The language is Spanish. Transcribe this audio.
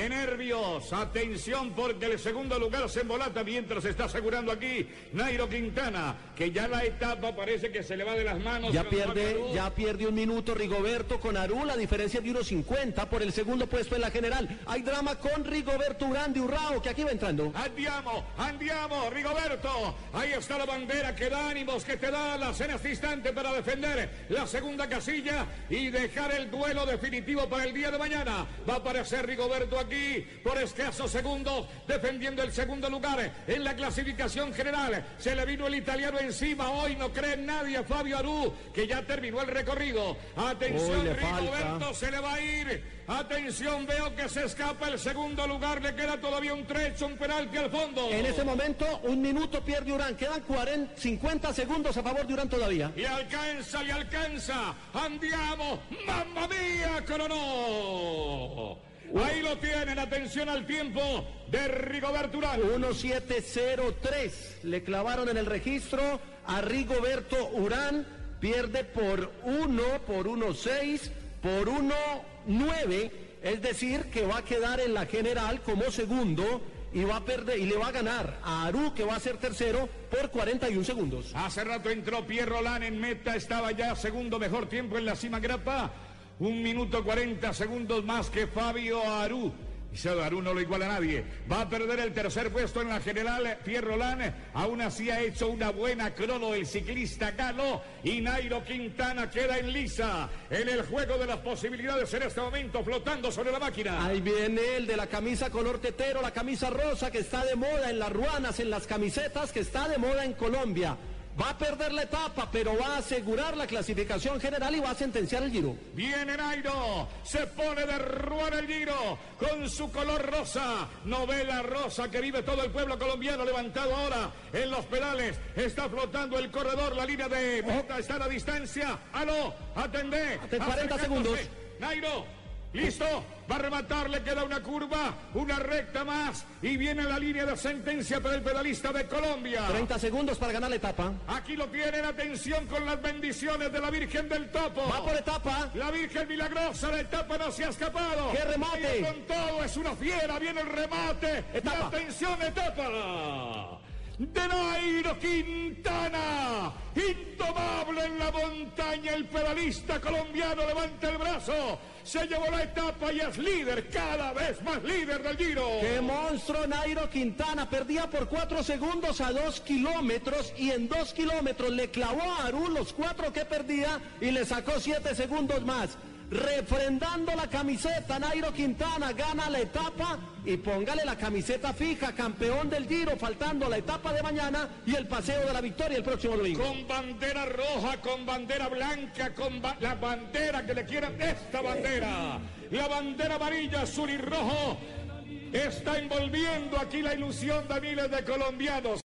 de nervios. Atención porque el segundo lugar se embolata mientras está asegurando aquí Nairo Quintana, que ya la etapa parece que se le va de las manos. Ya pierde, ya pierde un minuto Rigoberto con Aru, la diferencia de 1.50 por el segundo puesto en la general. Hay drama con Rigoberto Urán de Urrao, que aquí va entrando. Andiamo, andiamo, Rigoberto. Ahí está la bandera que da ánimos, que te da la cena este instante para defender la segunda casilla y dejar el duelo definitivo para el día de mañana. Va a aparecer Rigoberto aquí por escasos segundos defendiendo el segundo lugar en la clasificación general. Se le vino el italiano encima. Hoy no cree nadie a Fabio Aru que ya terminó el recorrido. Atención, Rigoberto se le va a ir. Atención, veo que se escapa el segundo lugar. Le queda todavía un trecho, un penalti al fondo. En ese momento, un minuto pierde Urán. Quedan 40, 50 segundos a favor de Urán todavía. Y alcanza, y alcanza. Andiamo. ¡Mamma mía! Coronó. Ahí lo tienen, atención al tiempo de Rigoberto Urán. 1703. Le clavaron en el registro a Rigoberto Urán. Pierde por 1, por 1.6, por 1.9. Es decir, que va a quedar en la general como segundo y va a perder y le va a ganar a Aru que va a ser tercero por 41 segundos. Hace rato entró Pierre Roland en meta, estaba ya segundo mejor tiempo en la cima grapa. Un minuto 40 segundos más que Fabio Aru. Y Aru no lo iguala a nadie. Va a perder el tercer puesto en la general Pierre Roland. Aún así ha hecho una buena crono el ciclista Galo. Y Nairo Quintana queda en lisa en el juego de las posibilidades en este momento flotando sobre la máquina. Ahí viene el de la camisa color tetero, la camisa rosa que está de moda en las ruanas, en las camisetas que está de moda en Colombia. Va a perder la etapa, pero va a asegurar la clasificación general y va a sentenciar el giro. Viene Nairo, se pone de ruana el giro con su color rosa, novela rosa que vive todo el pueblo colombiano levantado ahora en los pedales. Está flotando el corredor, la línea de meta está a la distancia. Aló, atendé. 40 segundos. Nairo, Listo, va a rematar, le queda una curva, una recta más y viene la línea de sentencia para el pedalista de Colombia. 30 segundos para ganar la etapa. Aquí lo tienen, atención con las bendiciones de la Virgen del Topo. Va por etapa. La Virgen Milagrosa, la etapa no se ha escapado. ¡Qué remate! con todo, es una fiera, viene el remate. Etapa. atención, etapa de Nairo Quintana. Intomable en la montaña, el pedalista colombiano levanta el brazo. Se llevó la etapa y es líder, cada vez más líder del Giro. ¡Qué monstruo Nairo Quintana! Perdía por cuatro segundos a dos kilómetros y en dos kilómetros le clavó a Aru los cuatro que perdía y le sacó siete segundos más refrendando la camiseta, Nairo Quintana gana la etapa y póngale la camiseta fija, campeón del Giro, faltando la etapa de mañana y el paseo de la victoria el próximo domingo. Con bandera roja, con bandera blanca, con la bandera que le quieran, esta bandera, la bandera amarilla, azul y rojo, está envolviendo aquí la ilusión de miles de colombianos.